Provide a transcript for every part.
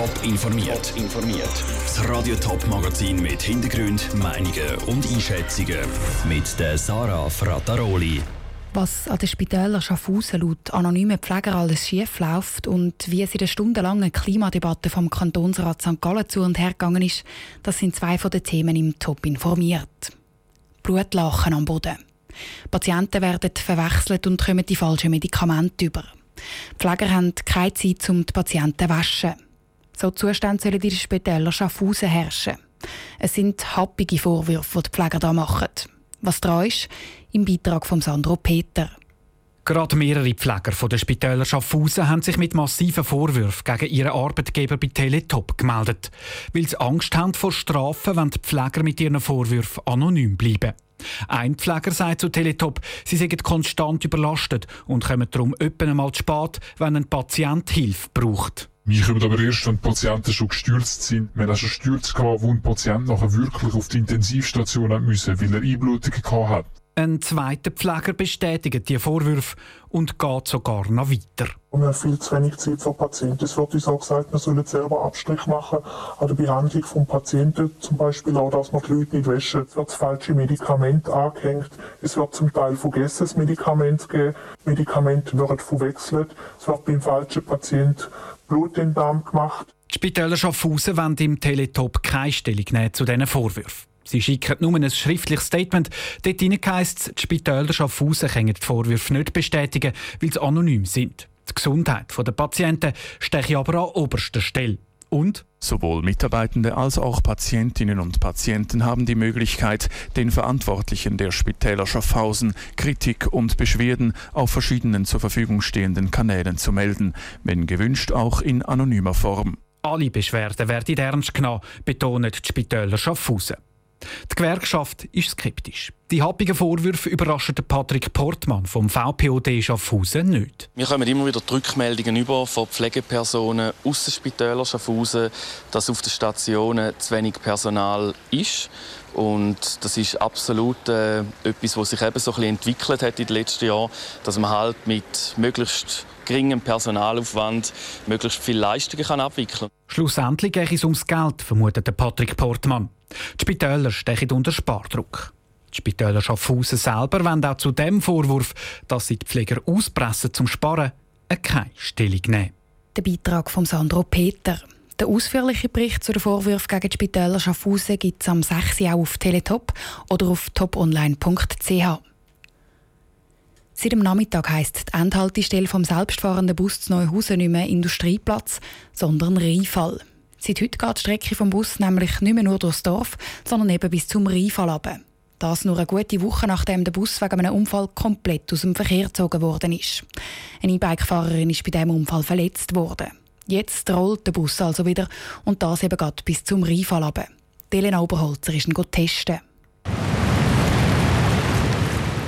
Top informiert. informiert. Das Radio Top Magazin mit Hintergrund, Meinungen und Einschätzungen mit der Sarah Frataroli. Was an den Spitälern Schaffhausen laut anonymen Pfleger alles schief läuft und wie es in der stundenlangen Klimadebatte vom Kantonsrat St. Gallen zu und her gegangen ist, das sind zwei von den Themen im Top informiert. Blutlachen am Boden. Patienten werden verwechselt und kommen die falschen Medikamente über. Die Pfleger haben keine Zeit, um die Patienten zu waschen. So Zustände sollen in den Spitälern Schaffhausen herrschen. Es sind happige Vorwürfe, die die Pfleger hier machen. Was dran ist, im Beitrag von Sandro Peter. Gerade mehrere Pfleger von der Spitäler Schaffhausen haben sich mit massiven Vorwürfen gegen ihren Arbeitgeber bei Teletop gemeldet, weil sie Angst haben vor Strafen, wenn die Pfleger mit ihren Vorwürfen anonym bleiben. Ein Pfleger sagt zu Teletop, sie seien konstant überlastet und kommen darum öppen einmal zu spät, wenn ein Patient Hilfe braucht. Wir kommen aber erst, wenn die Patienten schon gestürzt sind. Wir auch schon Stürze wo ein Patient nachher wirklich auf die Intensivstation müssen, weil er Einblutungen gehabt hat. Ein zweiter Pfleger bestätigt die Vorwürfe und geht sogar noch weiter. wir haben viel zu wenig Zeit für Patienten. Es wird uns auch gesagt, wir sollen selber Abstrich machen an der Behandlung des Patienten. Zum Beispiel auch, dass man die Leute nicht waschen. Es wird das falsche Medikament angehängt. Es wird zum Teil vergessen, das Medikament zu geben. Medikamente werden verwechselt. Es wird beim falschen Patienten Blut in den Darm gemacht. Die Spitäler Schaffhausen wollen im Teletop keine Stellung nehmen zu diesen Vorwürfen. Sie schicken nur ein schriftliches Statement. Dort heisst es, die Spitäler Schaffhausen können die Vorwürfe nicht bestätigen, weil sie anonym sind. Die Gesundheit der Patienten steche aber an oberster Stelle. Und Sowohl Mitarbeitende als auch Patientinnen und Patienten haben die Möglichkeit, den Verantwortlichen der Spitäler Schaffhausen Kritik und Beschwerden auf verschiedenen zur Verfügung stehenden Kanälen zu melden, wenn gewünscht auch in anonymer Form. Alle Beschwerden werden ernst genommen, betont die Spitäler Schaffhausen. Die Gewerkschaft ist skeptisch. Die happigen Vorwürfe überraschen Patrick Portmann vom VPOD Schaffhausen nicht. Wir kommen immer wieder Rückmeldungen über von Pflegepersonen aus den Spitälern Schaffhausen, dass auf den Stationen zu wenig Personal ist. Und das ist absolut äh, etwas, was sich eben so ein bisschen entwickelt hat in den letzten Jahren, dass man halt mit möglichst geringem Personalaufwand möglichst viele Leistungen kann abwickeln kann. Schlussendlich geht es ums Geld, vermutet Patrick Portmann. Die Spitäler stechen unter Spardruck. Die Spitäler Schaffhausen selber wollen auch zu dem Vorwurf, dass sie die Pfleger auspressen zum Sparen, keine Stellung nehmen. Der Beitrag von Sandro Peter. Der ausführliche Bericht zu den Vorwürfen gegen die Spitäler Schaffhausen gibt es am 6. auch auf Teletop oder auf toponline.ch. Seit dem Nachmittag heisst die Endhaltestelle vom selbstfahrenden Bus zu Neuhausen nicht mehr Industrieplatz, sondern Rheinfall. Seit heute geht die Strecke vom Bus nämlich nicht mehr nur durchs Dorf, sondern eben bis zum Rheinfall runter. Das nur eine gute Woche nachdem der Bus wegen einem Unfall komplett aus dem Verkehr gezogen worden ist. Eine E-Bike-Fahrerin ist bei diesem Unfall verletzt worden. Jetzt rollt der Bus also wieder und das eben gerade bis zum Rheinfall runter. Elena Oberholzer ist ihn testen.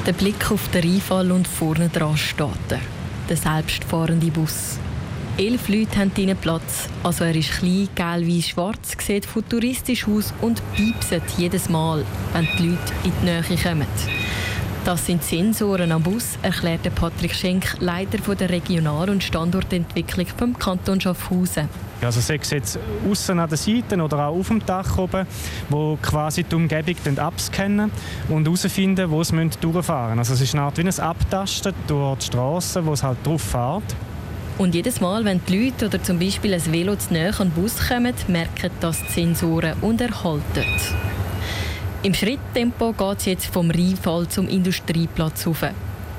Der Blick auf den Rheinfall und vorne dran steht er. Der selbstfahrende Bus. Elf Leute haben drinnen Platz. Also er ist klein, gelb wie schwarz, sieht futuristisch aus und piepset jedes Mal, wenn die Leute in die Nähe kommen. Das sind Sensoren am Bus, erklärte Patrick Schenk, Leiter der Regional- und Standortentwicklung vom Kanton Schaffhausen. Also sei es jetzt außen an den Seiten oder auch auf dem Dach oben, wo quasi die Umgebung abscannen und herausfinden, wo sie durchfahren müssen. Also es ist eine Art wie ein Abtasten durch die Straße, wo es halt drauf fährt. Und jedes Mal, wenn die Leute oder zum Beispiel ein Velo zu näher an den Bus kommen, merken das die Sensoren und erhalten. Im Schritttempo geht es jetzt vom Rheinfall zum Industrieplatz rauf.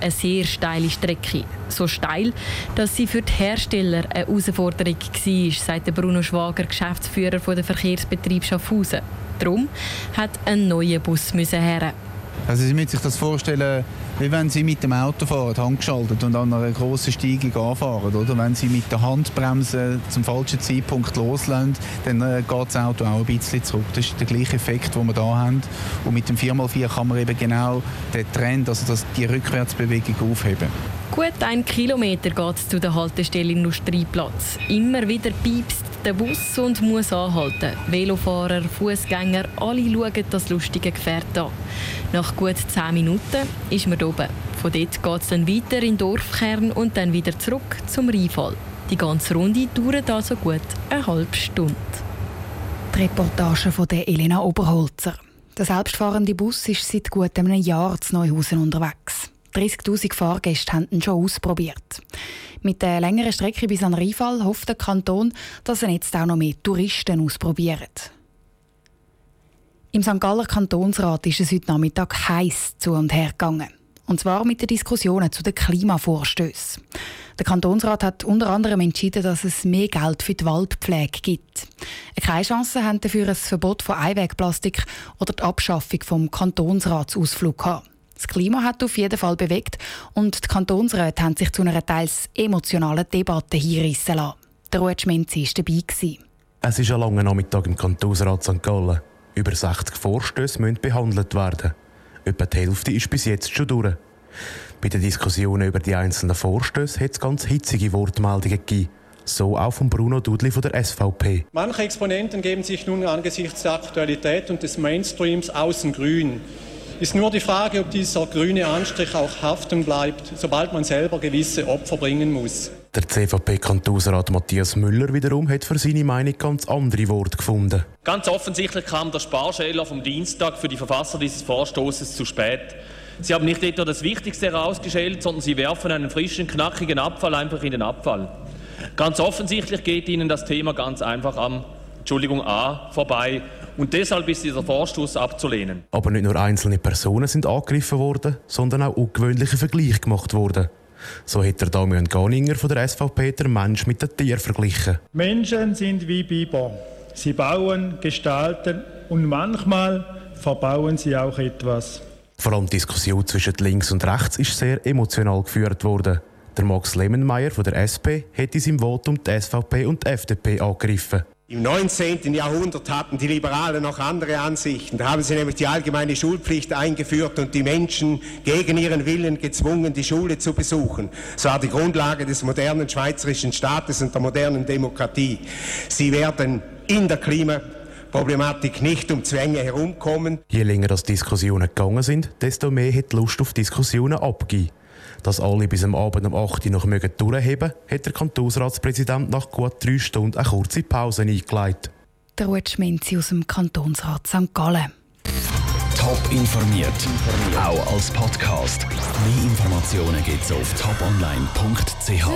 Eine sehr steile Strecke. So steil, dass sie für die Hersteller eine Herausforderung war, sagt Bruno Schwager, Geschäftsführer der Verkehrsbetrieb Schaffhausen. Darum hat ein neuer Bus her. Also Sie müssen sich das vorstellen, wie wenn Sie mit dem Auto fahren, handgeschaltet und an einer grossen Steigung anfahren. Oder? Wenn Sie mit der Handbremse zum falschen Zeitpunkt loslassen, dann äh, geht das Auto auch ein bisschen zurück. Das ist der gleiche Effekt, den wir hier haben. Und mit dem 4x4 kann man eben genau den Trend, also das, die Rückwärtsbewegung aufheben. Gut ein Kilometer geht es zu der Haltestelle Industrieplatz. Immer wieder piepst der Bus und muss anhalten. Velofahrer, Fußgänger, alle schauen das lustige Gefährt an. Nach gut 10 Minuten ist man oben. Von dort geht es dann weiter in den Dorfkern und dann wieder zurück zum Rheinfall. Die ganze Runde dauert also gut eine halbe Stunde. Die Reportage von der Elena Oberholzer. Der selbstfahrende Bus ist seit gut einem Jahr zu Neuhausen unterwegs. 30.000 Fahrgäste haben ihn schon ausprobiert. Mit der längeren Strecke bis an Rheinfall hofft der Kanton, dass er jetzt auch noch mehr Touristen ausprobiert. Im St. Galler Kantonsrat ist es heute Nachmittag heiß zu und her gegangen. Und zwar mit den Diskussionen zu den Klimavorstößen. Der Kantonsrat hat unter anderem entschieden, dass es mehr Geld für die Waldpflege gibt. Keine Chance haben dafür ein Verbot von Einwegplastik oder die Abschaffung vom Kantonsratsausflug gehabt. Das Klima hat auf jeden Fall bewegt und die Kantonsräte haben sich zu einer teils emotionalen Debatte hinreissen lassen. Der Ruud Schmenzi war dabei. Es ist ein langer Nachmittag im Kantonsrat St. Gallen. Über 60 Vorstöße müssen behandelt werden. Etwa die Hälfte ist bis jetzt schon durch. Bei den Diskussionen über die einzelnen Vorstöße hat es ganz hitzige Wortmeldungen gegeben. So auch von Bruno Dudli von der SVP. Manche Exponenten geben sich nun angesichts der Aktualität und des Mainstreams außen grün. Ist nur die Frage, ob dieser grüne Anstrich auch haften bleibt, sobald man selber gewisse Opfer bringen muss. Der CVP-Kantonsrat Matthias Müller wiederum hat für seine Meinung ganz andere Worte gefunden. Ganz offensichtlich kam der Sparschäler vom Dienstag für die Verfasser dieses Vorstoßes zu spät. Sie haben nicht etwa das Wichtigste herausgeschält, sondern sie werfen einen frischen, knackigen Abfall einfach in den Abfall. Ganz offensichtlich geht Ihnen das Thema ganz einfach am Entschuldigung A vorbei und deshalb ist dieser Vorstoß abzulehnen. Aber nicht nur einzelne Personen sind angegriffen worden, sondern auch ungewöhnliche Vergleiche gemacht worden. So hat der Damian Ganinger von der SVP der Mensch mit dem Tier verglichen. Menschen sind wie Biber. Sie bauen, gestalten und manchmal verbauen sie auch etwas. Vor allem die Diskussion zwischen links und rechts ist sehr emotional geführt worden. Der Max Lemmenmeier von der SP hat in seinem Votum die SVP und die FDP angegriffen. Im 19. Jahrhundert hatten die Liberalen noch andere Ansichten. Da haben sie nämlich die allgemeine Schulpflicht eingeführt und die Menschen gegen ihren Willen gezwungen, die Schule zu besuchen. Das war die Grundlage des modernen schweizerischen Staates und der modernen Demokratie. Sie werden in der Klimaproblematik nicht um Zwänge herumkommen. Je länger das Diskussionen gegangen sind, desto mehr hat Lust auf Diskussionen abgegeben. Dass alle bis am Abend um 8 Uhr noch durchheben mögen, hat der Kantonsratspräsident nach gut drei Stunden eine kurze Pause eingeleitet. Der Ruud Schminzi aus dem Kantonsrat St. Gallen. Top informiert, auch als Podcast. Mehr Informationen gibt es auf toponline.ch.